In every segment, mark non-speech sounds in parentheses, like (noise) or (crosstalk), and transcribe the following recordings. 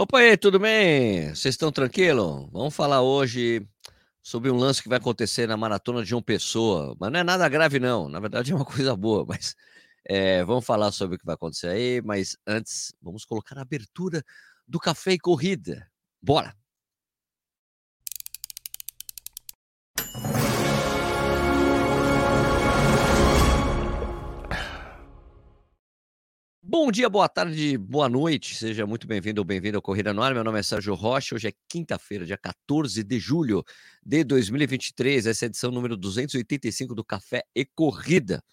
Opa aí, tudo bem? Vocês estão tranquilos? Vamos falar hoje sobre um lance que vai acontecer na maratona de João Pessoa. Mas não é nada grave, não. Na verdade, é uma (laughs) coisa boa. Mas é, vamos falar sobre o que vai acontecer aí. Mas antes, vamos colocar a abertura do Café e Corrida. Bora! Bom dia, boa tarde, boa noite. Seja muito bem-vindo ou bem-vindo ao Corrida no Ar. Meu nome é Sérgio Rocha. Hoje é quinta-feira, dia 14 de julho de 2023. Essa é a edição número 285 do Café e Corrida.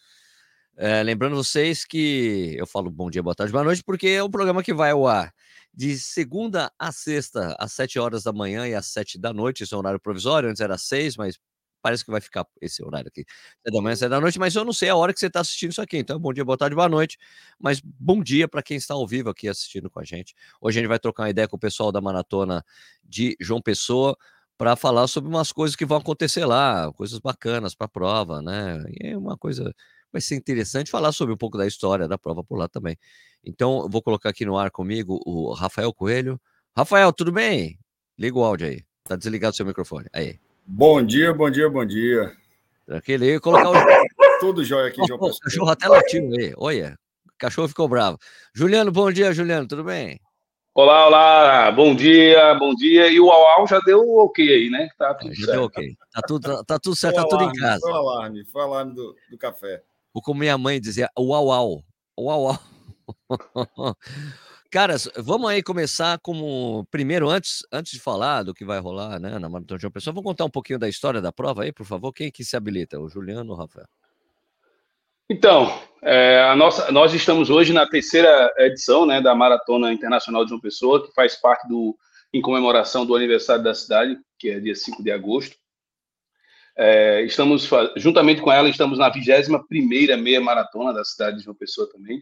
É, lembrando vocês que eu falo bom dia, boa tarde, boa noite, porque é um programa que vai ao ar de segunda a sexta, às 7 horas da manhã e às 7 da noite. Isso é um horário provisório, antes era às 6, mas parece que vai ficar esse horário aqui. É da manhã, é da noite, mas eu não sei a hora que você está assistindo isso aqui. Então, bom dia, boa tarde, boa noite. Mas bom dia para quem está ao vivo aqui assistindo com a gente. Hoje a gente vai trocar uma ideia com o pessoal da maratona de João Pessoa para falar sobre umas coisas que vão acontecer lá, coisas bacanas para a prova, né? E é uma coisa vai ser interessante falar sobre um pouco da história da prova por lá também. Então, eu vou colocar aqui no ar comigo o Rafael Coelho. Rafael, tudo bem? Liga o áudio aí. Tá desligado o seu microfone. Aí. Bom dia, bom dia, bom dia. Tranquilo, eu colocar o. (laughs) Tudo jóia aqui, João Pessoa. Cachorro até latiu aí. Olha, o cachorro ficou bravo. Juliano, bom dia, Juliano, tudo bem? Olá, olá, bom dia, bom dia. E o Uau já deu ok aí, né? Tá tudo já certo. deu ok. Tá tudo, tá tudo certo, tá tudo em casa. Foi o alarme, foi o alarme do, do café. Ou como minha mãe dizia, uau, uau. Uau, (laughs) uau. Caras, vamos aí começar como primeiro, antes, antes de falar do que vai rolar né, na Maratona de uma pessoa, vamos contar um pouquinho da história da prova aí, por favor. Quem que se habilita? O Juliano ou o Rafael? Então, é, a nossa, nós estamos hoje na terceira edição né, da Maratona Internacional de João Pessoa, que faz parte do em comemoração do aniversário da cidade, que é dia 5 de agosto. É, estamos, juntamente com ela, estamos na 21 primeira meia maratona da cidade de João Pessoa também.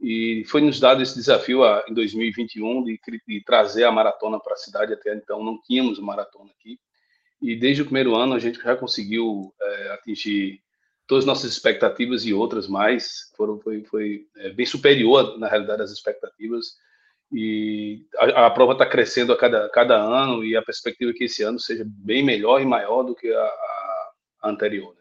E foi nos dado esse desafio a, em 2021 de, de trazer a maratona para a cidade. Até então não tínhamos maratona aqui. E desde o primeiro ano a gente já conseguiu é, atingir todas as nossas expectativas e outras mais. Foram, foi foi é, bem superior, na realidade, às expectativas. E a, a prova está crescendo a cada, cada ano e a perspectiva é que esse ano seja bem melhor e maior do que a, a anterior. Né?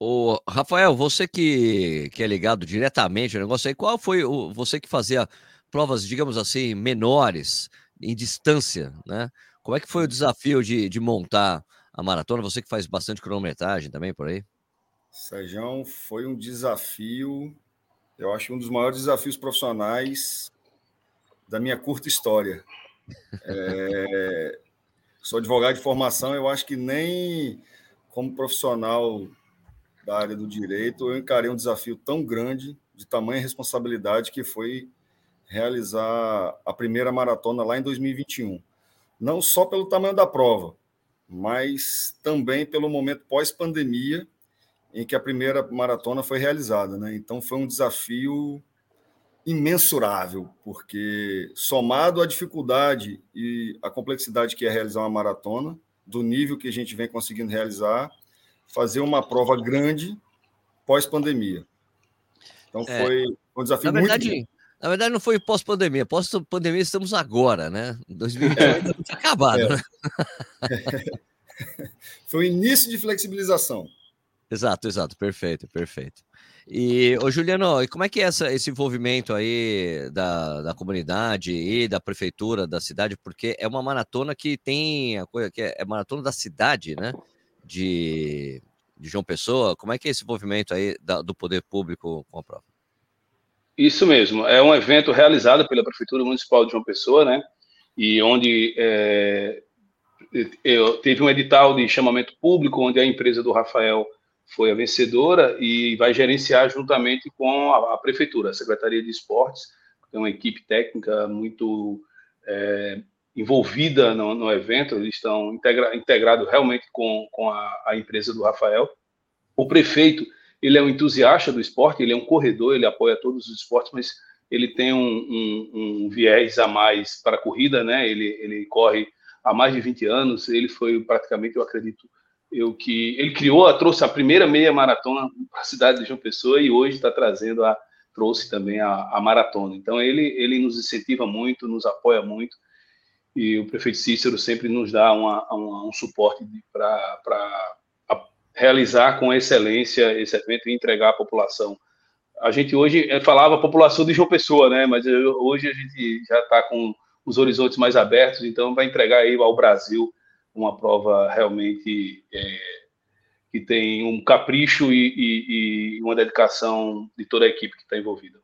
O Rafael, você que, que é ligado diretamente ao negócio aí, qual foi o você que fazia provas, digamos assim, menores, em distância, né? Como é que foi o desafio de, de montar a maratona? Você que faz bastante cronometragem também por aí? Sérgio, foi um desafio, eu acho um dos maiores desafios profissionais da minha curta história. É, sou advogado de formação, eu acho que nem como profissional da área do direito, eu encarei um desafio tão grande, de tamanha responsabilidade, que foi realizar a primeira maratona lá em 2021. Não só pelo tamanho da prova, mas também pelo momento pós-pandemia em que a primeira maratona foi realizada. Né? Então, foi um desafio imensurável, porque somado à dificuldade e à complexidade que é realizar uma maratona, do nível que a gente vem conseguindo realizar, fazer uma prova grande pós-pandemia. Então é, foi um desafio na verdade, muito Na verdade, não foi pós-pandemia. Pós-pandemia estamos agora, né? 2020 é. ainda não tinha acabado, é. né? (laughs) foi o início de flexibilização. Exato, exato. Perfeito, perfeito. E, ô Juliano, e como é que é essa, esse envolvimento aí da, da comunidade e da prefeitura da cidade? Porque é uma maratona que tem a coisa que é, é maratona da cidade, né? De, de João Pessoa. Como é que é esse movimento aí da, do poder público com a prova? Isso mesmo, é um evento realizado pela Prefeitura Municipal de João Pessoa, né? E onde é, eu, teve um edital de chamamento público, onde a empresa do Rafael foi a vencedora e vai gerenciar juntamente com a, a Prefeitura, a Secretaria de Esportes, tem uma equipe técnica muito é, envolvida no, no evento, eles estão integra, integrados realmente com, com a, a, empresa do Rafael. O prefeito, ele é um entusiasta do esporte, ele é um corredor, ele apoia todos os esportes, mas ele tem um, um, um viés a mais para a corrida, né? Ele, ele corre há mais de 20 anos, ele foi praticamente, eu acredito, eu que ele criou, trouxe a primeira meia maratona para a cidade de João Pessoa e hoje está trazendo a trouxe também a, a, maratona. Então, ele, ele nos incentiva muito, nos apoia muito, e o prefeito Cícero sempre nos dá uma, uma, um suporte para realizar com excelência esse evento e entregar à população. A gente hoje eh, falava população de João Pessoa, né? Mas hoje a gente já está com os horizontes mais abertos, então vai entregar aí ao Brasil uma prova realmente é, que tem um capricho e, e, e, uma dedicação de toda a equipe que está envolvida.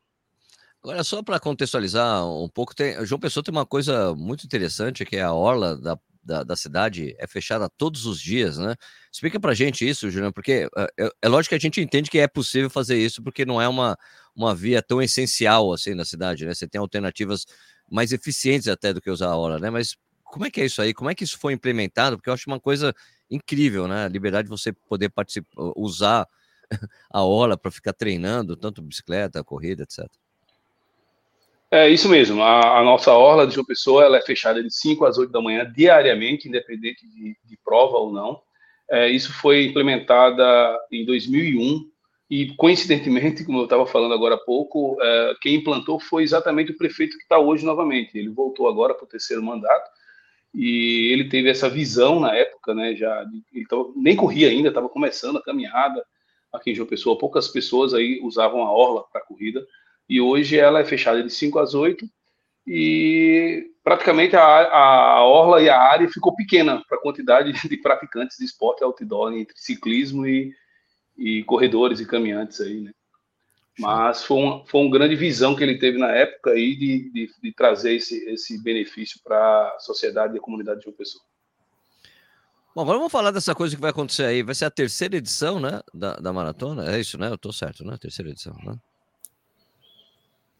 Agora, só para contextualizar um pouco, tem, João Pessoa tem uma coisa muito interessante, que é a orla da, da, da cidade é fechada todos os dias, né? Explica para gente isso, Juliano, porque é, é, lógico que a gente entende que é possível fazer isso, porque não é uma, uma via tão essencial assim na cidade, né? Você tem alternativas mais eficientes até do que usar a orla, né? Mas como é que é isso aí? Como é que isso foi implementado? Porque eu acho uma coisa incrível, né? A liberdade de você poder participar, usar (laughs) a orla para ficar treinando, tanto bicicleta, corrida, etc. É isso mesmo. A, a, nossa orla de João Pessoa ela é fechada de 5 às 8 da manhã diariamente, independente de, de prova ou não. É, isso foi implementada em 2001 e, coincidentemente, como eu estava falando agora há pouco, é, quem implantou foi exatamente o prefeito que está hoje novamente. Ele voltou agora para o terceiro mandato e ele teve essa visão na época, né? Já ele tava, nem corria ainda, estava começando a caminhada aqui em João Pessoa. Poucas pessoas aí usavam a orla para corrida e hoje ela é fechada de 5 às 8 e praticamente a, a orla e a área ficou pequena para a quantidade de praticantes de esporte outdoor entre ciclismo e, e corredores e caminhantes aí, né? Mas foi uma, foi uma grande visão que ele teve na época aí de, de, de trazer esse, esse benefício para a sociedade e a comunidade de uma pessoa. Bom, agora vamos falar dessa coisa que vai acontecer aí. Vai ser a terceira edição, né, da, da maratona. É isso, né? Eu tô certo, né? Terceira edição, né?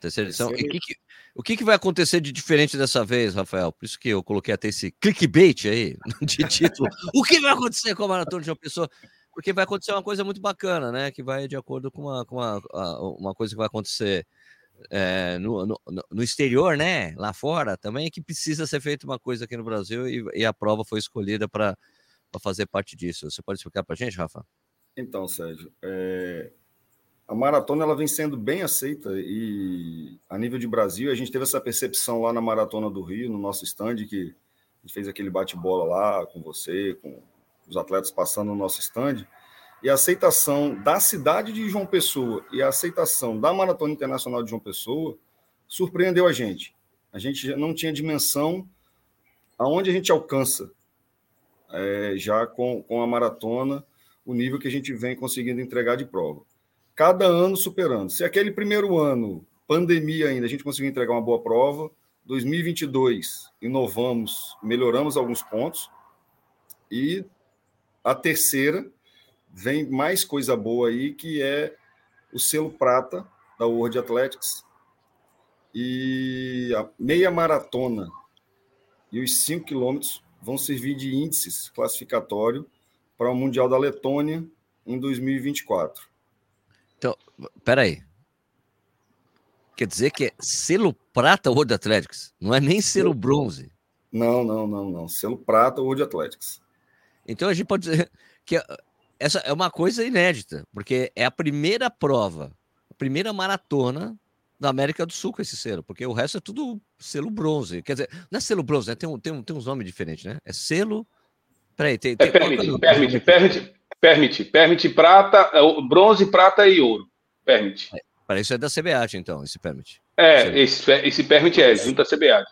Terceira edição. Terceira... E que que, o que, que vai acontecer de diferente dessa vez, Rafael? Por isso que eu coloquei até esse clickbait aí (laughs) de título. o que vai acontecer com a maratona de uma pessoa? porque vai acontecer uma coisa muito bacana, né? Que vai de acordo com uma, com uma, uma coisa que vai acontecer é, no, no, no, exterior, né? Lá fora também, que precisa ser feita uma coisa aqui no Brasil e, e a prova foi escolhida para fazer parte disso. Você pode explicar para a gente, Rafa? Então, Sérgio, é, a maratona ela vem sendo bem aceita e a nível de Brasil a gente teve essa percepção lá na maratona do Rio, no nosso stand que a gente fez aquele bate-bola lá com você, com os atletas passando no nosso stand, e a aceitação da cidade de João Pessoa e a aceitação da Maratona Internacional de João Pessoa surpreendeu a gente. A gente não tinha dimensão aonde a gente alcança é, já com, com a maratona o nível que a gente vem conseguindo entregar de prova. Cada ano superando. Se aquele primeiro ano, pandemia ainda, a gente conseguiu entregar uma boa prova, 2022 inovamos, melhoramos alguns pontos e a terceira, vem mais coisa boa aí, que é o selo prata da World Athletics e a meia maratona e os 5 quilômetros vão servir de índices classificatório para o Mundial da Letônia em 2024. Então, peraí. Quer dizer que é selo prata World Athletics, não é nem selo bronze. Não, não, não, não. Selo prata World Athletics. Então a gente pode dizer que essa é uma coisa inédita, porque é a primeira prova, a primeira maratona da América do Sul com esse selo, porque o resto é tudo selo bronze. Quer dizer, não é selo bronze, né? tem, um, tem, um, tem uns nomes diferentes, né? É selo. Peraí, tem. tem... É, permite, é permite, permite, permite, permite prata, é bronze, prata e ouro. Permite. É, para isso é da CBAT, então, esse permite. É, esse, esse permite é, junto à CBAT.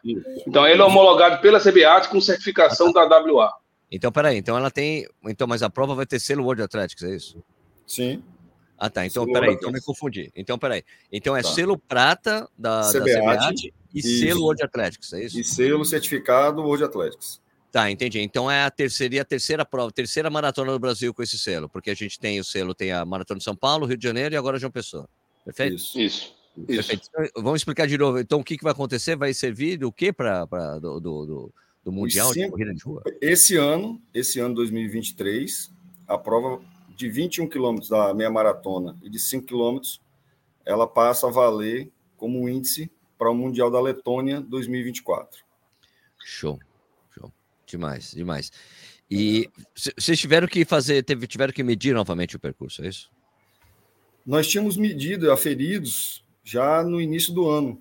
Então, ele é homologado pela CBAT com certificação ah, tá. da WA. Então, peraí, então ela tem. Então, mas a prova vai ter selo World Athletics, é isso? Sim. Ah, tá. Então, selo peraí, então me confundi. Então, peraí. Então é tá. selo prata da CBAT, e isso. selo World Athletics, é isso? E selo certificado World Athletics. Tá, entendi. Então é a terceira, a terceira prova, terceira maratona do Brasil com esse selo, porque a gente tem o selo, tem a Maratona de São Paulo, Rio de Janeiro e agora João Pessoa. Perfeito? Isso. Isso. Perfeito. Então, vamos explicar de novo. Então, o que, que vai acontecer? Vai servir do que para do, do, do do Mundial cinco, de Corrida de Rua? Esse ano, esse ano 2023, a prova de 21 quilômetros da meia maratona e de 5 quilômetros, ela passa a valer como índice para o Mundial da Letônia 2024. Show, show. Demais, demais. E vocês tiveram que fazer, teve, tiveram que medir novamente o percurso, é isso? Nós tínhamos medido, aferidos já no início do ano,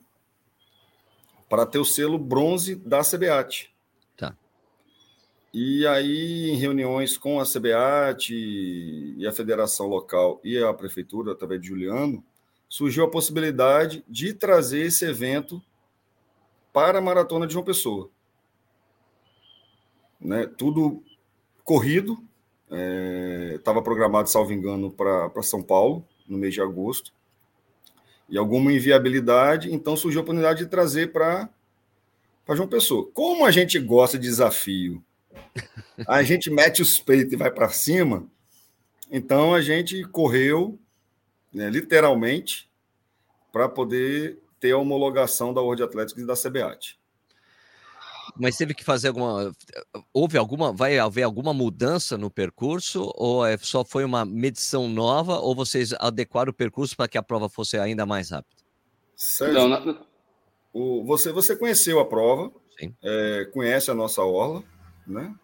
para ter o selo bronze da CBAT. Tá. E aí, em reuniões com a CBAT e a federação local e a prefeitura, através de Juliano, surgiu a possibilidade de trazer esse evento para a Maratona de João Pessoa. Né? Tudo corrido, estava é, programado, salvo engano, para São Paulo, no mês de agosto, e alguma inviabilidade, então surgiu a oportunidade de trazer para João Pessoa. Como a gente gosta de desafio, a (laughs) gente mete os peitos e vai para cima, então a gente correu, né, literalmente, para poder ter a homologação da World Athletics e da CBAT. Mas teve que fazer alguma. Houve alguma. Vai haver alguma mudança no percurso? Ou é, só foi uma medição nova? Ou vocês adequaram o percurso para que a prova fosse ainda mais rápida? Sérgio, não, O, você, você conheceu a prova, é, conhece a nossa orla, né?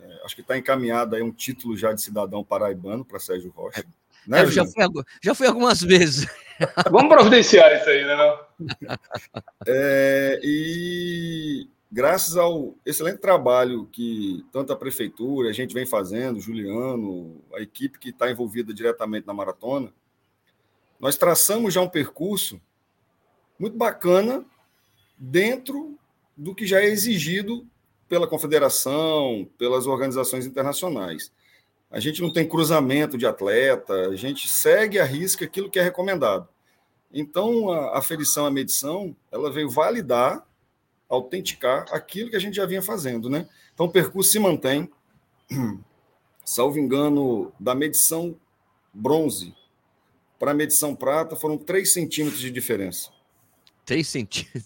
É, acho que está encaminhado aí um título já de cidadão paraibano para Sérgio Rocha. É, né, eu já fui, já fui algumas (laughs) vezes. Vamos providenciar isso aí, né? Não? É, e graças ao excelente trabalho que tanto a prefeitura, a gente vem fazendo, Juliano, a equipe que está envolvida diretamente na maratona, nós traçamos já um percurso muito bacana dentro do que já é exigido pela confederação, pelas organizações internacionais. A gente não tem cruzamento de atleta, a gente segue a risca aquilo que é recomendado. Então, a aferição, a medição, ela veio validar autenticar aquilo que a gente já vinha fazendo, né? Então o percurso se mantém, (clears throat) salvo engano, da medição bronze para a medição prata foram 3 centímetros de diferença. 3 centímetros,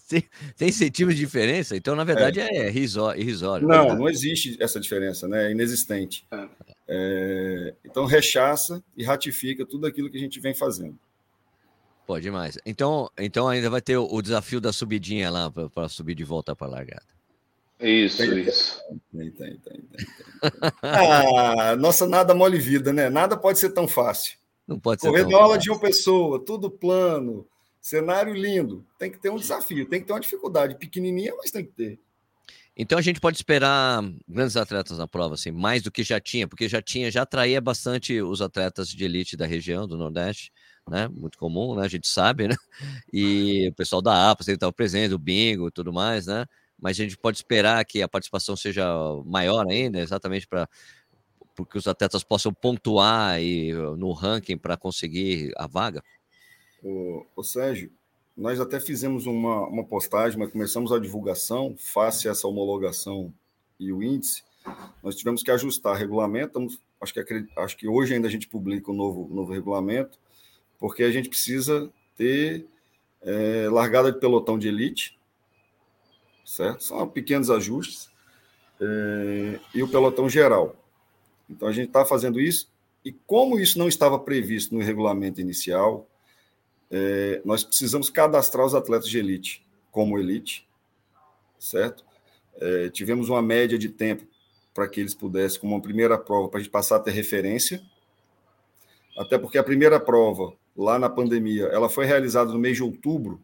3 centímetros de diferença? Então, na verdade, é, é irrisório. Não, não existe essa diferença, né? É inexistente. É. é, então, rechaça e ratifica tudo aquilo que a gente vem fazendo. Pode mais. Então, então ainda vai ter o, o desafio da subidinha lá para subir de volta para a largada. Isso, tem, isso. Tem, tem, tem, tem, (laughs) ah, nossa, nada mole vida, né? Nada pode ser tão fácil. Não pode ser. Correr aula de uma pessoa, tudo plano, cenário lindo. Tem que ter um desafio, tem que ter uma dificuldade pequenininha, mas tem que ter. Então a gente pode esperar grandes atletas na prova, assim, mais do que já tinha, porque já tinha, já atraía bastante os atletas de elite da região, do Nordeste né? Muito comum, né? A gente sabe, né? (laughs) E o pessoal da APA sempre estava presente, o bingo e tudo mais, né? Mas a gente pode esperar que a participação seja maior ainda, exatamente para porque os atletas possam pontuar e, no ranking para conseguir a vaga? O, o Sérgio, nós até fizemos uma, uma postagem, mas começamos a divulgação, face a essa homologação e o índice, nós tivemos que ajustar regulamento, acho que, acho que hoje ainda a gente publica o novo, novo regulamento, porque a gente precisa ter é, largada de pelotão de elite, certo? São pequenos ajustes, é, e o pelotão geral. Então a gente está fazendo isso, e como isso não estava previsto no regulamento inicial, é, nós precisamos cadastrar os atletas de elite como elite, certo? É, tivemos uma média de tempo para que eles pudessem, como uma primeira prova, para a gente passar a ter referência, até porque a primeira prova lá na pandemia, ela foi realizada no mês de outubro.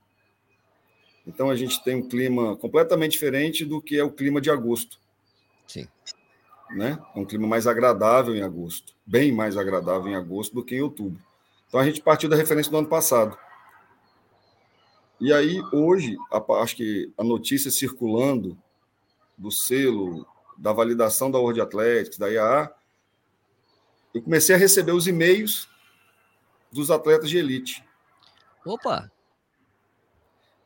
Então a gente tem um clima completamente diferente do que é o clima de agosto. Sim. Né? É um clima mais agradável em agosto, bem mais agradável em agosto do que em outubro. Então a gente partiu da referência do ano passado. E aí hoje, acho que a notícia circulando do selo, da validação da World Athletics, da IAA, eu comecei a receber os e-mails dos atletas de elite. Opa!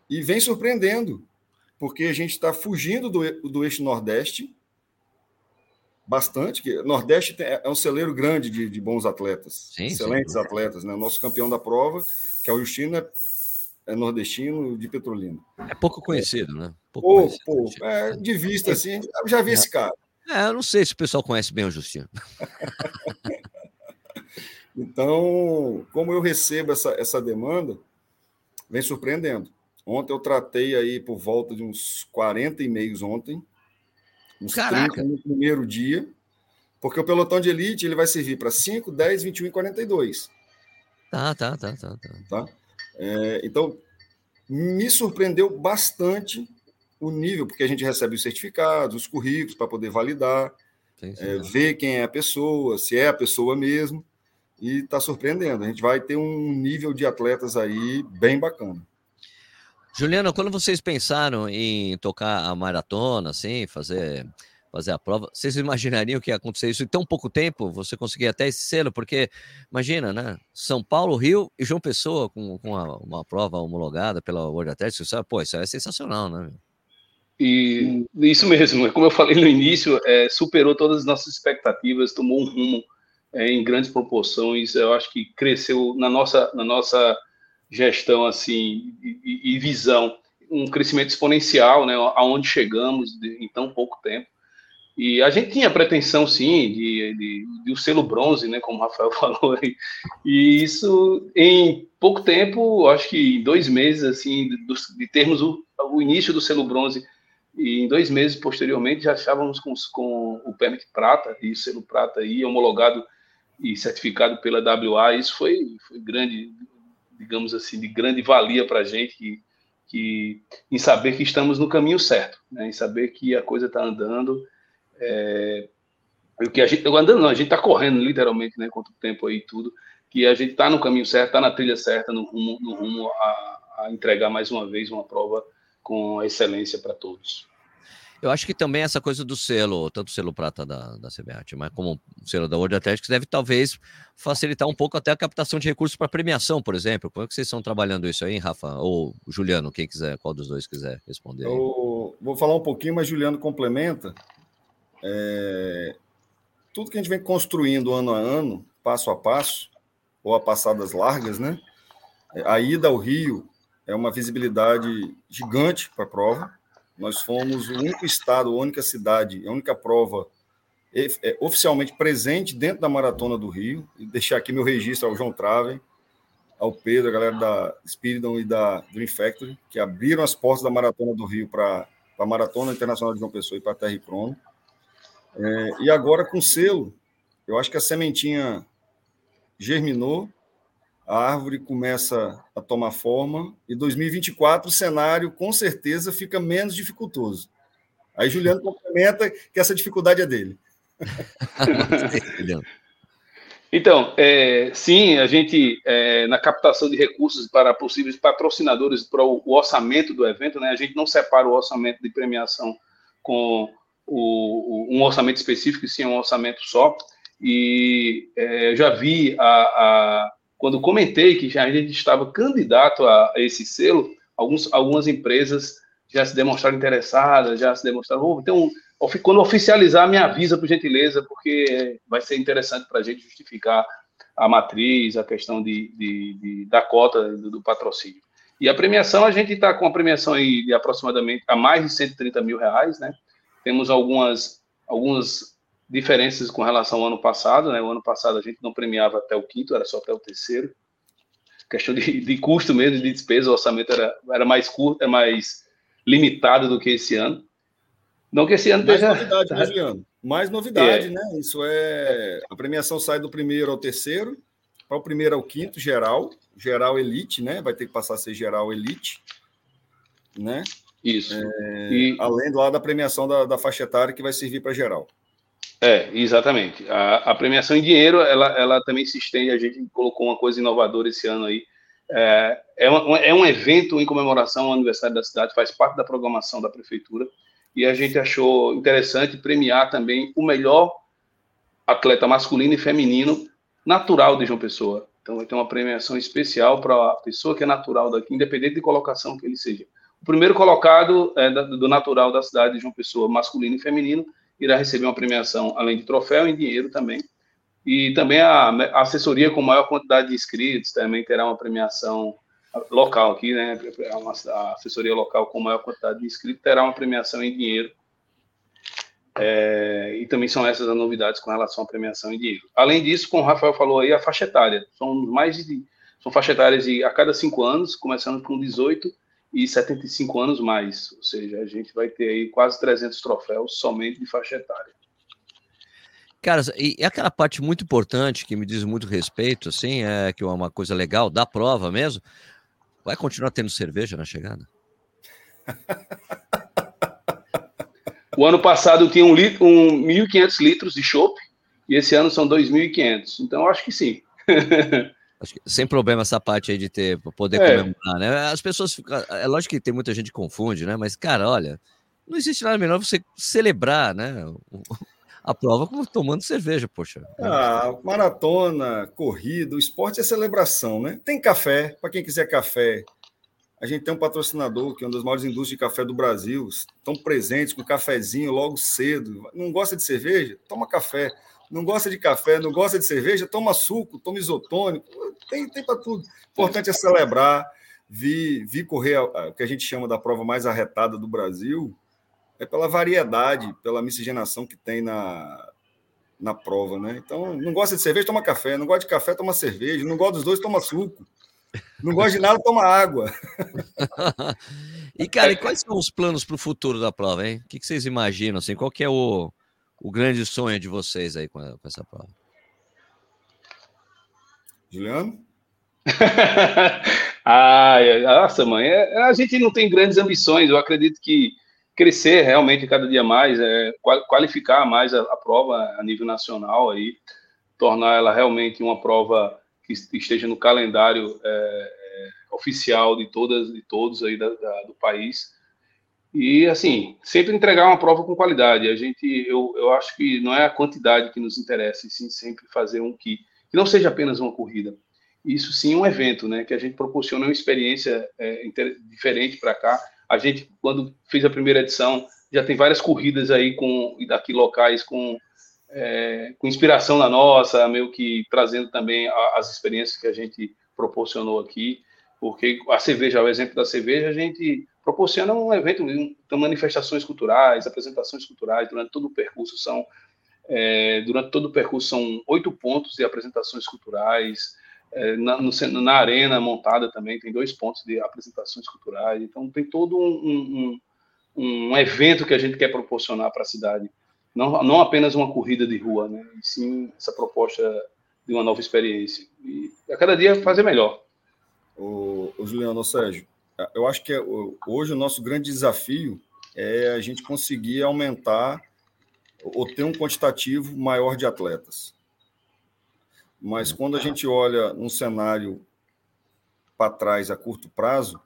E vem surpreendendo, porque a gente está fugindo do, do eixo Nordeste bastante. Que Nordeste é um celeiro grande de, de bons atletas, sim, excelentes sim. atletas. Né? O nosso campeão da prova, que é o Justino, é, é nordestino de Petrolina. É pouco conhecido, né? Pouco pô, conhecido. Pô, é, de vista, assim, já vi é. esse cara. É, eu não sei se o pessoal conhece bem o Justino. (laughs) Então, como eu recebo essa, essa demanda, vem surpreendendo. Ontem eu tratei aí por volta de uns 40 e-mails ontem, uns Caraca. 30 no primeiro dia, porque o pelotão de elite ele vai servir para 5, 10, 21 e 42. Tá, tá, tá, tá. tá. tá? É, então, me surpreendeu bastante o nível, porque a gente recebe os certificados, os currículos para poder validar, sim, sim. É, ver quem é a pessoa, se é a pessoa mesmo, e está surpreendendo. A gente vai ter um nível de atletas aí bem bacana. Juliana, quando vocês pensaram em tocar a maratona, assim, fazer fazer a prova. Vocês imaginariam que ia acontecer isso em tão pouco tempo? Você conseguir até esse selo? Porque, imagina, né? São Paulo, Rio e João Pessoa com, com uma, uma prova homologada pela World Athletics. Sabe? Pô, isso é sensacional, né? E isso mesmo, como eu falei no início, é, superou todas as nossas expectativas, tomou um rumo é, em grandes proporções. Eu acho que cresceu na nossa, na nossa gestão assim e, e visão um crescimento exponencial, né? Aonde chegamos em tão pouco tempo. E a gente tinha pretensão, sim, de, de, de o selo bronze, né, como o Rafael (laughs) falou aí. E isso, em pouco tempo, acho que em dois meses, assim, de, de termos o, o, início do selo bronze, e em dois meses posteriormente já estávamos com, com o permit prata, e o selo prata aí, homologado e certificado pela WA. Isso foi, foi grande, digamos assim, de grande valia para a gente, que, que, em saber que estamos no caminho certo, né, em saber que a coisa está andando é, que a gente, andando não, a gente está correndo literalmente, né, contra o tempo aí tudo, que a gente está no caminho certo, está na trilha certa, no rumo, no rumo a, a entregar mais uma vez uma prova com excelência para todos. Eu acho que também essa coisa do selo, tanto o selo prata da, da CBAT, mas como o selo da World Athletics, deve talvez facilitar um pouco até a captação de recursos para premiação, por exemplo. Como é que vocês estão trabalhando isso aí, Rafa? Ou Juliano, quem quiser, qual dos dois quiser responder? Eu vou falar um pouquinho, mas Juliano complementa. É, tudo que a gente vem construindo ano a ano, passo a passo, ou a passadas largas, né? A ida ao Rio é uma visibilidade gigante para a prova. Nós fomos o único estado, a única cidade, a única prova é, oficialmente presente dentro da Maratona do Rio. E deixar aqui meu registro ao João Traven, ao Pedro, a galera da Spiridon e da Dream Factory, que abriram as portas da Maratona do Rio para a Maratona Internacional de João Pessoa e para a Terra e. É, e agora com selo, eu acho que a sementinha germinou, a árvore começa a tomar forma, e 2024 o cenário com certeza fica menos dificultoso. Aí Juliano (laughs) complementa que essa dificuldade é dele. Então, é, sim, a gente, é, na captação de recursos para possíveis patrocinadores para o, o, orçamento do evento, né, a gente não separa o orçamento de premiação com o, um orçamento específico, sim, um orçamento só. E é, eu já vi, a, a, quando comentei que já a gente estava candidato a, esse selo, alguns, algumas empresas já se demonstraram interessadas, já se demonstraram. Oh, então, quando oficializar, me avisa, por gentileza, porque vai ser interessante para a gente justificar a matriz, a questão de, de, de da cota do, do, patrocínio. E a premiação, a gente está com a premiação aí de aproximadamente a mais de 130 mil reais, né? Temos algumas, algumas diferenças com relação ao ano passado. Né? O ano passado a gente não premiava até o quinto, era só até o terceiro. Questão de, de custo mesmo, de despesa, o orçamento era, era mais curto, é mais limitado do que esse ano. Não que esse ano mais esteja... novidade, né, Juliano? Mais novidade, é. né? Isso é. A premiação sai do primeiro ao terceiro, para o primeiro ao quinto, geral, geral elite, né? Vai ter que passar a ser geral elite, né? Isso. É, e... Além lá da premiação da, da faixa etária que vai servir para geral. É, exatamente. A, a, premiação em dinheiro, ela, ela também se estende, a gente colocou uma coisa inovadora esse ano aí. É, é, uma, é um evento em comemoração ao aniversário da cidade, faz parte da programação da prefeitura, e a gente achou interessante premiar também o melhor atleta masculino e feminino natural de João Pessoa. Então vai ter uma premiação especial para a pessoa que é natural daqui, independente de colocação que ele seja. O primeiro colocado é, do natural da cidade de João Pessoa, masculino e feminino, irá receber uma premiação, além de troféu e dinheiro também. E também a, a assessoria com maior quantidade de inscritos também terá uma premiação local aqui, né? A assessoria local com maior quantidade de inscritos terá uma premiação em dinheiro. É, e também são essas as novidades com relação à premiação em dinheiro. Além disso, como o Rafael falou aí, a faixa etária. São mais de são faixa etárias de a cada cinco anos, começando com 18 e 75 anos mais, ou seja, a gente vai ter aí quase 300 troféus somente de faixa etária. Cara, e aquela parte muito importante que me diz muito respeito, assim, é que é uma coisa legal da prova mesmo. Vai continuar tendo cerveja na chegada? (laughs) o ano passado tinha um, litro, um 1.500 litros de chopp e esse ano são 2.500. Então, acho que sim. (laughs) Acho que, sem problema essa parte aí de ter poder é. comemorar, né? As pessoas ficam. É lógico que tem muita gente que confunde, né? Mas, cara, olha, não existe nada melhor você celebrar, né? (laughs) A prova como tomando cerveja, poxa. Ah, maratona, corrida, o esporte é celebração, né? Tem café, para quem quiser café. A gente tem um patrocinador que é uma das maiores indústrias de café do Brasil, estão presentes com cafezinho logo cedo. Não gosta de cerveja? Toma café. Não gosta de café, não gosta de cerveja? Toma suco, toma isotônico. Tem, tem para tudo. O importante é celebrar. Vi, vi correr o que a gente chama da prova mais arretada do Brasil, é pela variedade, pela miscigenação que tem na, na prova, né? Então, não gosta de cerveja, toma café. Não gosta de café, toma cerveja. Não gosta dos dois, toma suco. Não gosta de nada, toma água. (laughs) e, cara, e quais são os planos para o futuro da prova, hein? O que, vocês imaginam? Assim, qual que é o, o grande sonho de vocês aí com, com essa prova? Juliano? (laughs) ah, nossa, mãe, é, a gente não tem grandes ambições. Eu acredito que crescer realmente cada dia mais, é, qualificar mais a, a, prova a nível nacional aí, tornar ela realmente uma prova que esteja no calendário é, é, oficial de todas de todos aí da, da, do país e assim sempre entregar uma prova com qualidade. A gente eu, eu acho que não é a quantidade que nos interessa, e sim sempre fazer um que, que não seja apenas uma corrida. Isso sim um evento, né? Que a gente proporciona uma experiência é, diferente para cá a gente, quando fez a primeira edição, já tem várias corridas aí com daqui locais com, é, com inspiração na nossa, meio que trazendo também as experiências que a gente proporcionou aqui, porque a cerveja, o exemplo da cerveja, a gente proporciona um evento, manifestações culturais, apresentações culturais durante todo o percurso são é, durante todo o percurso são oito pontos de apresentações culturais, é, na, no, na, arena montada também tem dois pontos de apresentações culturais. Então tem todo um, um, um evento que a gente quer proporcionar para a cidade. Não, não apenas uma corrida de rua, né? E sim essa proposta de uma nova experiência. E a cada dia fazer melhor. O, o Juliano, Sérgio, eu acho que é, hoje o nosso grande desafio é a gente conseguir aumentar ou ter um quantitativo maior de atletas. Mas quando a gente olha um cenário para trás a curto prazo,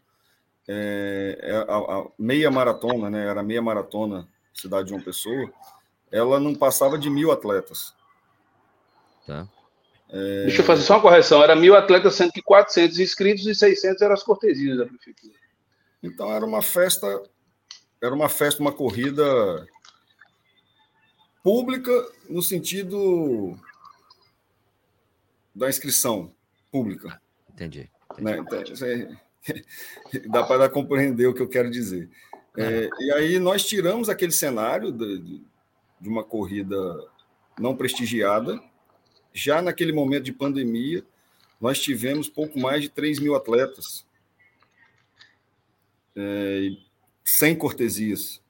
é, é, a, a, meia maratona, né, era meia maratona, cidade de uma pessoa, ela não passava de mil atletas. Tá. É... Deixa eu fazer só uma correção, era mil atletas, sendo que 400 inscritos e 600 eram as cortesias da prefeitura. Então era uma festa, era uma festa, uma corrida pública no sentido da inscrição pública. Entendi. Né? Então, (laughs) dá para compreender o que eu quero dizer. É, e aí nós tiramos aquele cenário de, de uma corrida não prestigiada. Já naquele momento de pandemia, nós tivemos pouco mais de 3 mil atletas, é, sem cortesias.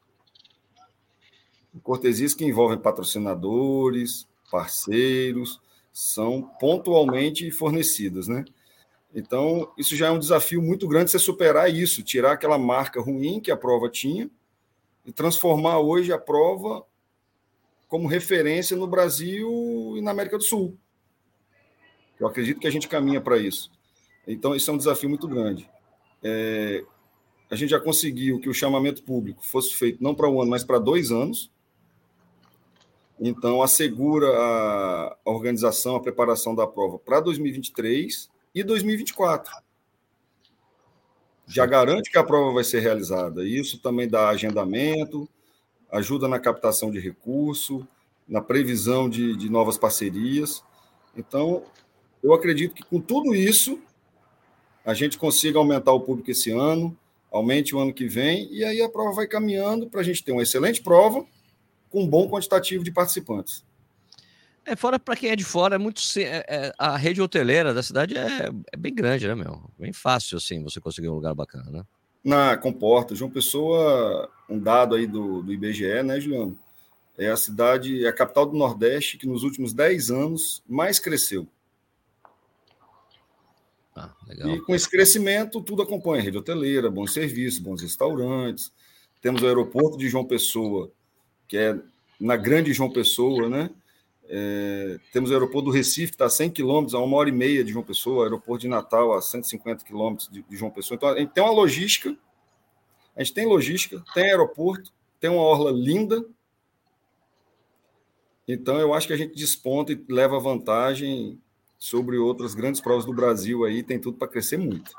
Cortesias que envolvem patrocinadores, parceiros, são pontualmente fornecidas, né? Então, isso já é um desafio muito grande você superar isso, tirar aquela marca ruim que a prova tinha e transformar hoje a prova como referência no Brasil e na América do Sul. Eu acredito que a gente caminha para isso. Então, isso é um desafio muito grande. É, a gente já conseguiu que o chamamento público fosse feito não para um ano, mas para dois anos. Então, assegura a organização, a preparação da prova para 2023 e 2024. Já garante que a prova vai ser realizada. Isso também dá agendamento, ajuda na captação de recurso, na previsão de, de novas parcerias. Então, eu acredito que com tudo isso, a gente consiga aumentar o público esse ano, aumente o ano que vem, e aí a prova vai caminhando para a gente ter uma excelente prova com um bom quantitativo de participantes. É, fora para quem é de fora, é muito. É, é, a rede hoteleira da cidade é, é, bem grande, né, meu? Bem fácil, assim, você conseguir um lugar bacana, né? Na comporta. João Pessoa, um dado aí do, do IBGE, né, Juliano? É a cidade, é a capital do Nordeste que nos últimos 10 anos mais cresceu. Ah, e com esse crescimento, tudo acompanha rede hoteleira, bons serviços, bons restaurantes. Temos o aeroporto de João Pessoa, que é na grande João Pessoa, né? É, temos o aeroporto do Recife, que está a 100 quilômetros, a uma hora e meia de João Pessoa, o aeroporto de Natal a 150 quilômetros de, de João Pessoa. Então, a gente tem uma logística, a gente tem logística, tem aeroporto, tem uma orla linda. Então, eu acho que a gente desponta e leva vantagem sobre outras grandes provas do Brasil aí, tem tudo para crescer muito.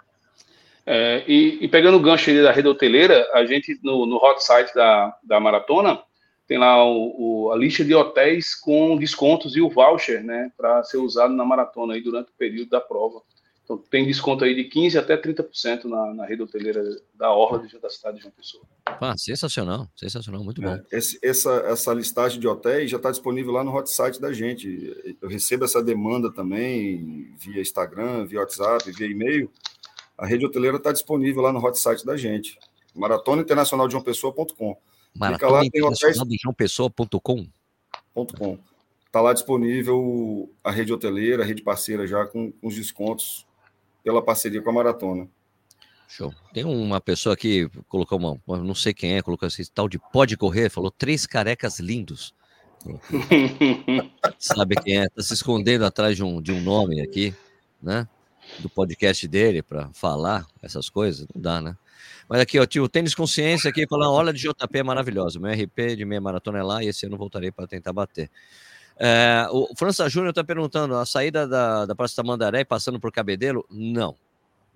É, e, e, pegando o gancho da rede hoteleira, a gente no, no hot site da, da maratona tem lá o, o, a lista de hotéis com descontos e o voucher, né, para ser usado na maratona aí durante o período da prova. Então tem desconto aí de 15 até 30% na, na rede hoteleira da Orla da cidade de João Pessoa. Ah, sensacional, sensacional, muito bom. É, esse, essa, essa listagem de hotéis já está disponível lá no hot site da gente. Eu recebo essa demanda também via Instagram, via WhatsApp, via e-mail. A rede hoteleira está disponível lá no hot site da gente. Maratona Internacional Pessoa.com. Maratona Internacional de João Pessoa.com. Está lá disponível a rede hoteleira, a rede parceira já com, com os descontos pela parceria com a Maratona. Show. Tem uma pessoa aqui, colocou uma, não sei quem é, colocou assim, tal de pode correr, falou três carecas lindos. (laughs) Sabe quem é? Tá se escondendo atrás de um, de um nome aqui, né? Do podcast dele para falar essas coisas, não dá, né? Mas aqui, ó, tio, Tênis Consciência aqui falando, olha de JP é maravilhosa. Meu RP de meia maratona é lá e esse ano voltarei para tentar bater. É, o França Júnior está perguntando: a saída da, da Praça Tamandaré passando por Cabedelo? Não.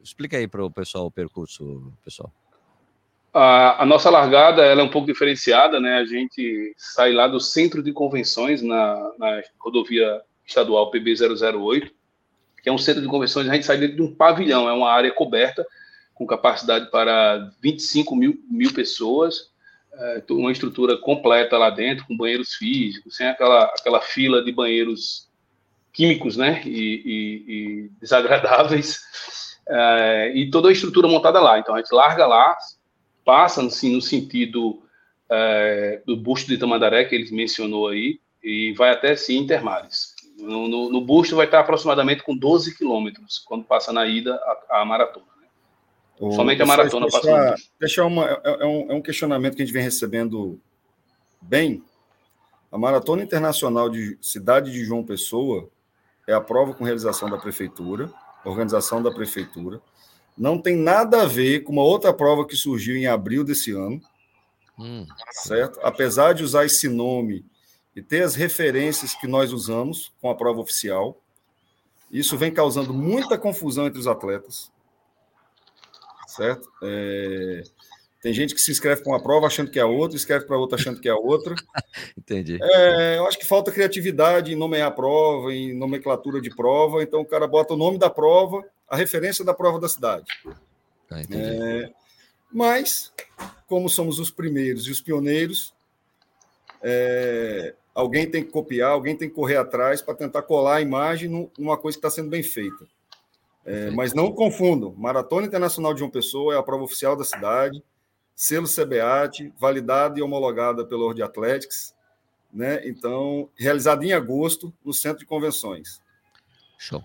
Explica aí para o pessoal o percurso, pessoal. A, a, nossa largada ela é um pouco diferenciada, né? A gente sai lá do centro de convenções na, na rodovia estadual PB008, que é um centro de convenções. A gente sai dentro de um pavilhão, é uma área coberta com capacidade para 25 mil, mil pessoas é, uma estrutura completa lá dentro, com banheiros físicos, sem aquela, aquela fila de banheiros químicos, né, e, e, e desagradáveis, (laughs) é, e toda a estrutura montada lá. Então a gente larga lá, passa assim, no sentido é, do busto de Tamandaré, que ele mencionou aí, e vai até sim Intermares. No, no, no busto vai estar aproximadamente com 12 quilômetros, quando passa na ida à maratona. O, Somente a maratona deixar, passou. Deixar uma, é, é, um, é um questionamento que a gente vem recebendo bem. A Maratona Internacional de Cidade de João Pessoa é a prova com realização da prefeitura, organização da prefeitura. Não tem nada a ver com uma outra prova que surgiu em abril desse ano. Hum. Certo? Apesar de usar esse nome e ter as referências que nós usamos com a prova oficial, isso vem causando muita confusão entre os atletas certo? É, tem gente que se inscreve para uma prova achando que é outra, escreve para outra achando que é outra. (laughs) Entendi. É, eu acho que falta criatividade em nomear a prova, em nomenclatura de prova. Então o cara bota o nome da prova, a referência da prova da cidade. Ah, é, mas, como somos os primeiros e os pioneiros, é, alguém tem que copiar, alguém tem que correr atrás para tentar colar a imagem numa coisa que está sendo bem feita. É, mas não confundam, Maratona Internacional de João Pessoa é a prova oficial da cidade, selo CBAT, validada e homologada pelo World Athletics, né? Então, realizada em agosto no Centro de Convenções. Show.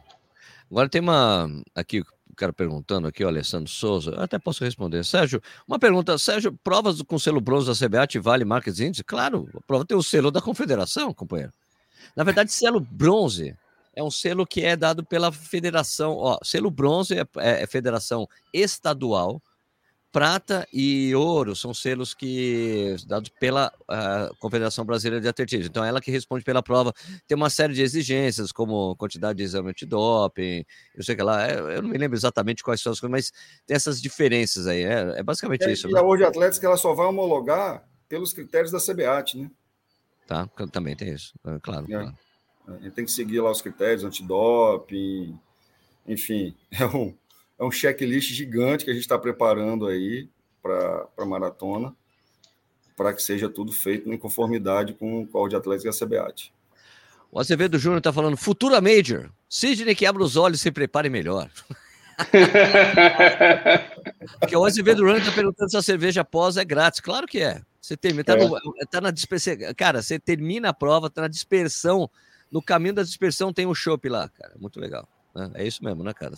Agora tem uma aqui o cara perguntando aqui, o Alessandro Souza, eu até posso responder. Sérgio, uma pergunta, Sérgio, provas com selo bronze da CBAT vale marcas índice? Claro, a prova tem o selo da confederação, companheiro. Na verdade, selo bronze é um selo que é dado pela federação. Ó, selo bronze é, é, é federação estadual, prata e ouro são selos que dados pela uh, Confederação Brasileira de Atletismo. Então, ela que responde pela prova tem uma série de exigências, como quantidade de exame antidoping, eu sei que lá, é, eu não me lembro exatamente quais são as coisas, mas tem essas diferenças aí. É, é basicamente é, isso. E né? a World Athletics que ela só vai homologar pelos critérios da CBAT, né? Tá, também tem isso, é, claro. É. claro. A gente tem que seguir lá os critérios antidoping, enfim, (laughs) é um, é um checklist gigante que a gente está preparando aí para a maratona, para que seja tudo feito em conformidade com o Código de Atlético e a CBAT. O Azevedo Júnior está falando, futura Major, Sidney que abre os olhos e se prepare melhor. (laughs) Porque o Azevedo Júnior está perguntando se a cerveja pós é grátis. Claro que é. Você termina, tá, é. tá na dispersão. Cara, você termina a prova, tá na dispersão no caminho da dispersão tem um chopp lá, cara. Muito legal. Né? É isso mesmo, né, cara?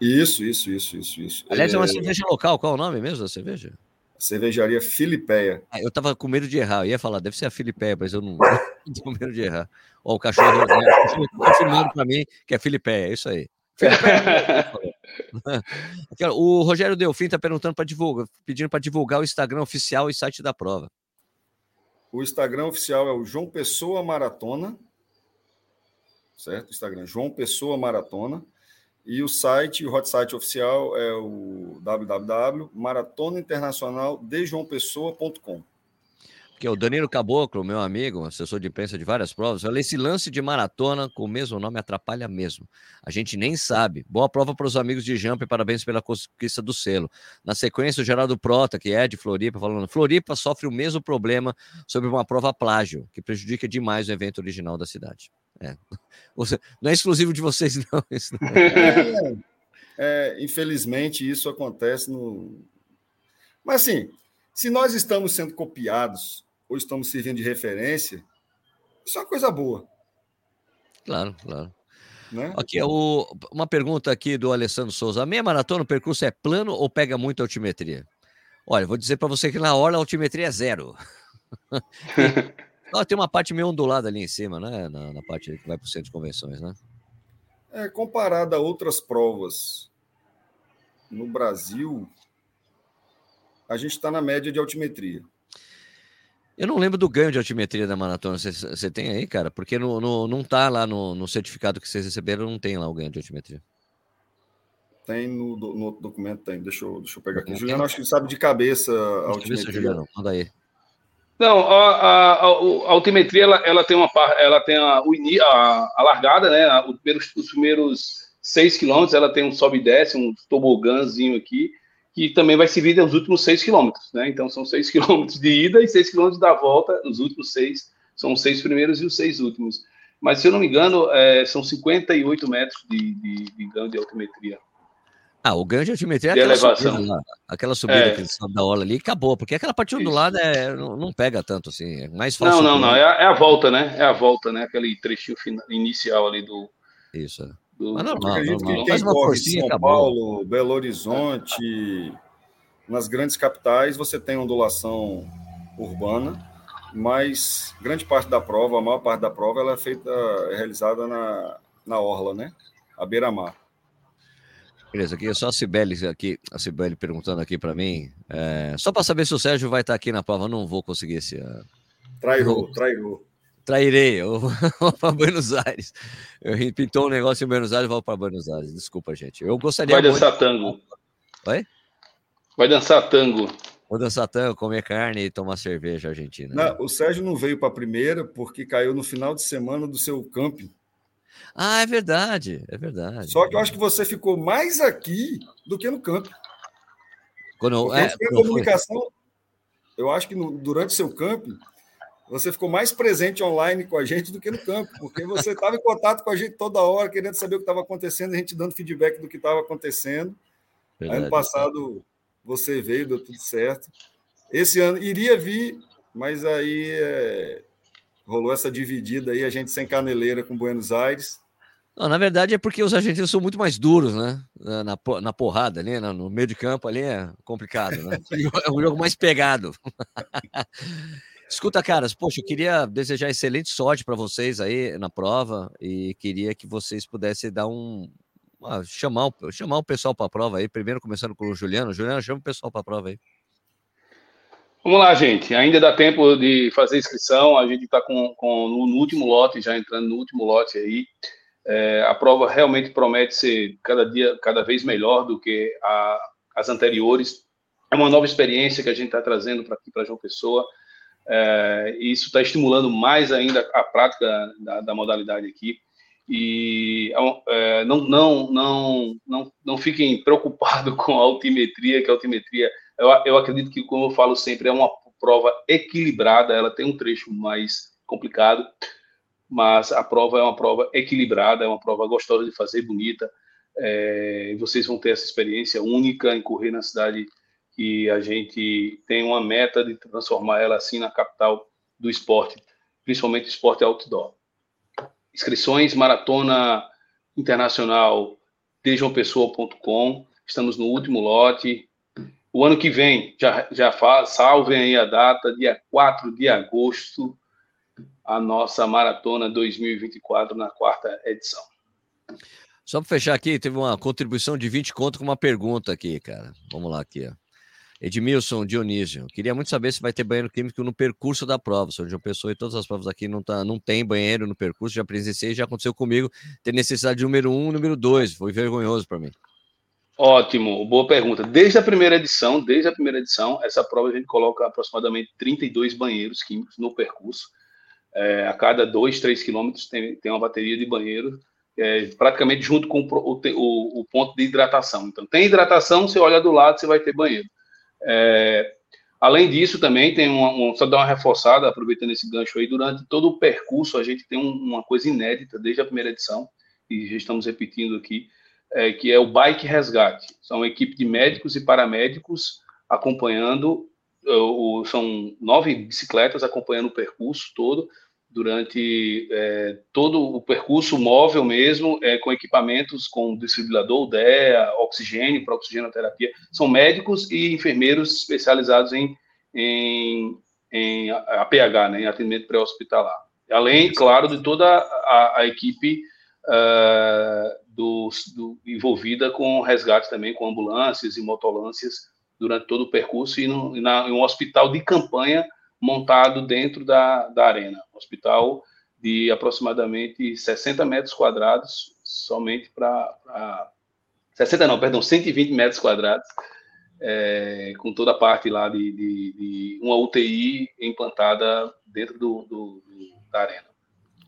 Isso, isso, isso, isso, isso. Aliás, é uma cerveja local. Qual é o nome mesmo da cerveja? Cervejaria Filipeia. Ah, eu tava com medo de errar. Eu ia falar, deve ser a Filipeia, mas eu não, (laughs) tô com medo de errar. Ó, o cachorro né, confirmando para mim que é Filipeia, é isso aí. (laughs) o Rogério Delfim está perguntando para divulgar, pedindo para divulgar o Instagram oficial e site da prova. O Instagram oficial é o João Pessoa Maratona, certo? Instagram João Pessoa Maratona. E o site, o hot site oficial é o www.maratonainternacionaldejoaopessoa.com. Porque o Danilo Caboclo, meu amigo, assessor de imprensa de várias provas, falou: esse lance de maratona com o mesmo nome atrapalha mesmo. A gente nem sabe. Boa prova para os amigos de Jump e parabéns pela conquista do selo. Na sequência, o Geraldo Prota, que é de Floripa, falando: Floripa sofre o mesmo problema sobre uma prova plágio, que prejudica demais o evento original da cidade. É. Não é exclusivo de vocês, (laughs) não. não é. É, infelizmente, isso acontece no. Mas, assim, se nós estamos sendo copiados ou estamos servindo de referência, isso é uma coisa boa. Claro, claro. Né? Aqui é o, uma pergunta aqui do Alessandro Souza. A meia maratona, o percurso é plano ou pega muita altimetria? Olha, vou dizer para você que na hora a altimetria é zero. (laughs) Oh, tem uma parte meio ondulada ali em cima, né? Na, na parte que vai para o centro de convenções, né? É, comparado a outras provas no Brasil, a gente está na média de altimetria. Eu não lembro do ganho de altimetria da maratona. Você tem aí, cara? Porque no, no, não está lá no, no, certificado que vocês receberam, não tem lá o ganho de altimetria. Tem no, no documento, tem. Deixa eu, deixa eu pegar aqui. Juliano, acho que sabe de cabeça a altimetria. Cabeça, Juliano, manda aí. Não, a, a, a, a altimetria ela, ela, tem uma ela tem a, a, largada, né? Os primeiros, os primeiros 6 quilômetros ela tem um sobe e desce, um tobogãzinho aqui, que também vai servir nos últimos 6 quilômetros, né? Então são 6 (laughs) quilômetros de ida e 6 quilômetros da volta, os últimos 6 são os 6 primeiros e os 6 últimos. Mas se eu não me engano, é, são 58 metros de, de, de ganho de altimetria. Ah, o ganho de altimetria é aquela elevação. subida, lá, aquela subida é. que sobe da hora ali, acabou, porque aquela parte do lado é, não, não, pega tanto assim, é mais fácil. Não, não, não, é a, é a, volta, né? É a volta, né? Aquele trechinho final, inicial ali do. Isso. É. Do, Mas normal, normal. Que uma forcinha, São acabou. Paulo, Belo Horizonte, nas grandes capitais você tem ondulação urbana, mas grande parte da prova, a maior parte da prova, ela é feita, é realizada na, na orla, né? A beira-mar. Beleza, aqui é só a Cibele aqui, a Cibele perguntando aqui para mim, é, só para saber se o Sérgio vai estar aqui na prova, eu não vou conseguir esse ano. Trairou, trairou. Trairei, eu vou (laughs) para Buenos Aires. Eu pintou um negócio em Buenos Aires, e vou para Buenos Aires. Desculpa, gente. Eu gostaria Vai dançar muito... tango. Oi? Vai dançar tango. Vou dançar tango, comer carne e tomar cerveja argentina. Não, né? O Sérgio não veio para a primeira porque caiu no final de semana do seu camping. Ah, é verdade, é verdade. Só que eu acho que você ficou mais aqui do que no campo. Quando é, a comunicação, foi. eu acho que no, durante seu campo, você ficou mais presente online com a gente do que no campo, porque você estava em contato com a gente toda hora, querendo saber o que estava acontecendo, a gente dando feedback do que estava acontecendo. Verdade, ano passado você veio, deu tudo certo. Esse ano iria vir, mas aí é, rolou essa dividida aí, a gente sem caneleira com Buenos Aires. Não, na verdade é porque os argentinos são muito mais duros, né? Na, na porrada ali, no meio de campo ali é complicado, né? (laughs) É um jogo mais pegado. (laughs) Escuta, caras, poxa, eu queria desejar excelente sorte para vocês aí na prova e queria que vocês pudessem dar um. chamar, chamar o pessoal para a prova aí, primeiro começando com o Juliano. Juliano, chama o pessoal para a prova aí. Vamos lá, gente. Ainda dá tempo de fazer inscrição. A gente está com, com, no último lote, já entrando no último lote aí. É, a prova realmente promete ser cada dia, cada vez melhor do que a, as anteriores. É uma nova experiência que a gente está trazendo para aqui, para João Pessoa. É, isso está estimulando mais ainda a prática da, da modalidade aqui. E é, não, não, não, não, não fiquem preocupados (laughs) com a altimetria, que a altimetria, eu, eu acredito que, como eu falo sempre, é uma prova equilibrada, ela tem um trecho mais complicado, mas a prova é uma prova equilibrada, é uma prova gostosa de fazer, bonita. É, vocês vão ter essa experiência única em correr na cidade que a gente tem uma meta de transformar ela assim na capital do esporte, principalmente esporte outdoor. Inscrições Maratona Internacional dejoaopessoa.com. Estamos no último lote. O ano que vem, já, já fala, salvem aí a data, dia 4 de agosto, a nossa maratona 2024 na quarta edição. Só para fechar aqui, teve uma contribuição de 20 conto com uma pergunta aqui, cara. Vamos lá aqui, ó. Edmilson Dionísio, queria muito saber se vai ter banheiro químico no percurso da prova. Sou João Pessoa e todas as provas aqui não, tá, não tem banheiro no percurso, já presenciei, já aconteceu comigo ter necessidade de número um, número dois. Foi vergonhoso para mim. Ótimo, boa pergunta. Desde a primeira edição, desde a primeira edição, essa prova a gente coloca aproximadamente 32 banheiros químicos no percurso. É, a cada 2, 3 quilômetros tem, tem uma bateria de banheiro, é, praticamente junto com o, o, o, ponto de hidratação. Então, tem hidratação, você olha do lado, você vai ter banheiro. É, além disso, também tem uma, só dar uma reforçada, aproveitando esse gancho aí, durante todo o percurso a gente tem um, uma coisa inédita desde a primeira edição, e já estamos repetindo aqui, é, que é o Bike Resgate. São uma equipe de médicos e paramédicos acompanhando, o, são nove bicicletas acompanhando o percurso todo, durante é, todo o percurso móvel mesmo, é, com equipamentos com distribuidor, DEA, oxigênio para oxigenoterapia. São médicos e enfermeiros especializados em, em, em APH, né, em atendimento pré-hospitalar. Além, claro, de toda a, a equipe uh, do, do, envolvida com resgate também, com ambulâncias e motolâncias durante todo o percurso e, no, e na, em um hospital de campanha montado dentro da, da arena. Um hospital de aproximadamente 60 metros quadrados, somente para. 60 não, perdão, 120 metros quadrados, é, com toda a parte lá de, de, de, uma UTI implantada dentro do, do, do da arena.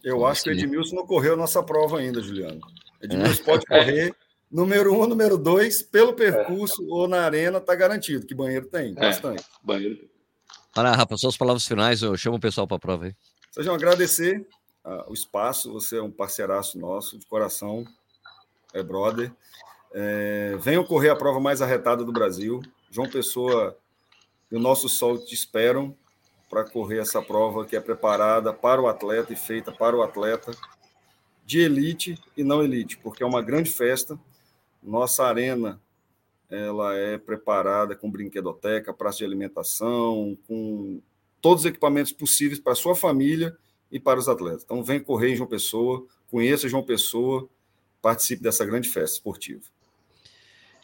Eu acho que o Edmilson não correu nossa prova ainda, Juliano. Edmilson pode (laughs) correr número um, número dois, pelo percurso é. ou na arena, está garantido que banheiro tem, é, bastante. Banheiro tem. Para, Rafa, suas palavras finais, eu chamo o pessoal para a prova aí. Sejam agradecer uh, o espaço, você é um parceiraço nosso, de coração, é brother. É, venham correr a prova mais arretada do Brasil. João Pessoa e o nosso sol te esperam para correr essa prova que é preparada para o atleta e feita para o atleta de elite e não elite, porque é uma grande festa. Nossa arena ela é preparada com brinquedoteca, praça de alimentação, com todos os equipamentos possíveis para sua família e para os atletas. Então, vem correr em João Pessoa, conheça João Pessoa, participe dessa grande festa esportiva.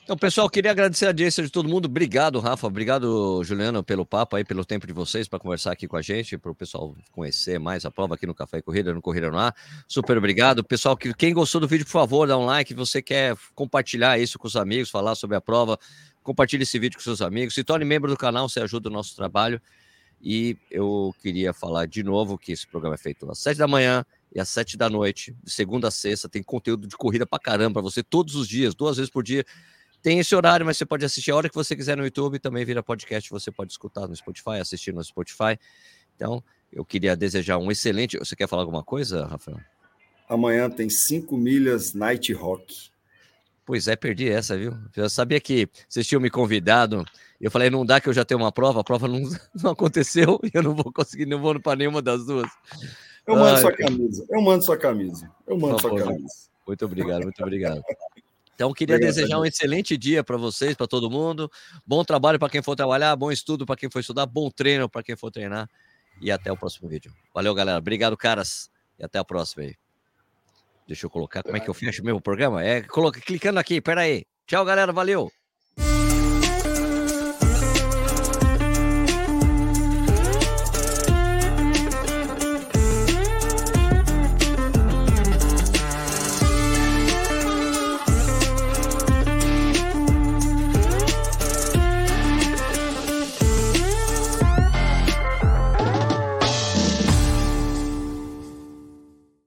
Então, pessoal, queria agradecer a audiência de todo mundo. Obrigado, Rafa. Obrigado, Juliano, pelo papo aí, pelo tempo de vocês para conversar aqui com a gente, para o pessoal conhecer mais a prova aqui no Café e Corrida, no Corrida no Ar. Super obrigado. Pessoal, quem gostou do vídeo, por favor, dá um like. Você quer compartilhar isso com os amigos, falar sobre a prova, compartilhe esse vídeo com seus amigos. Se torne membro do canal, você ajuda o nosso trabalho. E eu queria falar de novo que esse programa é feito às sete da manhã e às sete da noite, de segunda a sexta. Tem conteúdo de corrida para caramba para você todos os dias, duas vezes por dia tem esse horário, mas você pode assistir a hora que você quiser no YouTube, também vira podcast, você pode escutar no Spotify, assistir no Spotify. Então, eu queria desejar um excelente. Você quer falar alguma coisa, Rafael? Amanhã tem 5 milhas Night Rock. Pois é, perdi essa, viu? Eu sabia que vocês tinham me convidado. Eu falei, não dá que eu já tenho uma prova, a prova não, (laughs) não aconteceu e (laughs) eu não vou conseguir, não vou para nenhuma das duas. Eu mando Ai, sua camisa, eu mando sua camisa, eu mando sua camisa. Muito obrigado, muito obrigado. (laughs) Então, queria Obrigado, desejar um excelente dia para vocês, para todo mundo. Bom trabalho para quem for trabalhar, bom estudo para quem for estudar, bom treino para quem for treinar. E até o próximo vídeo. Valeu, galera. Obrigado, caras. E até a próxima aí. Deixa eu colocar. Como é que eu fecho o meu programa? É coloca, clicando aqui. Pera aí. Tchau, galera. Valeu.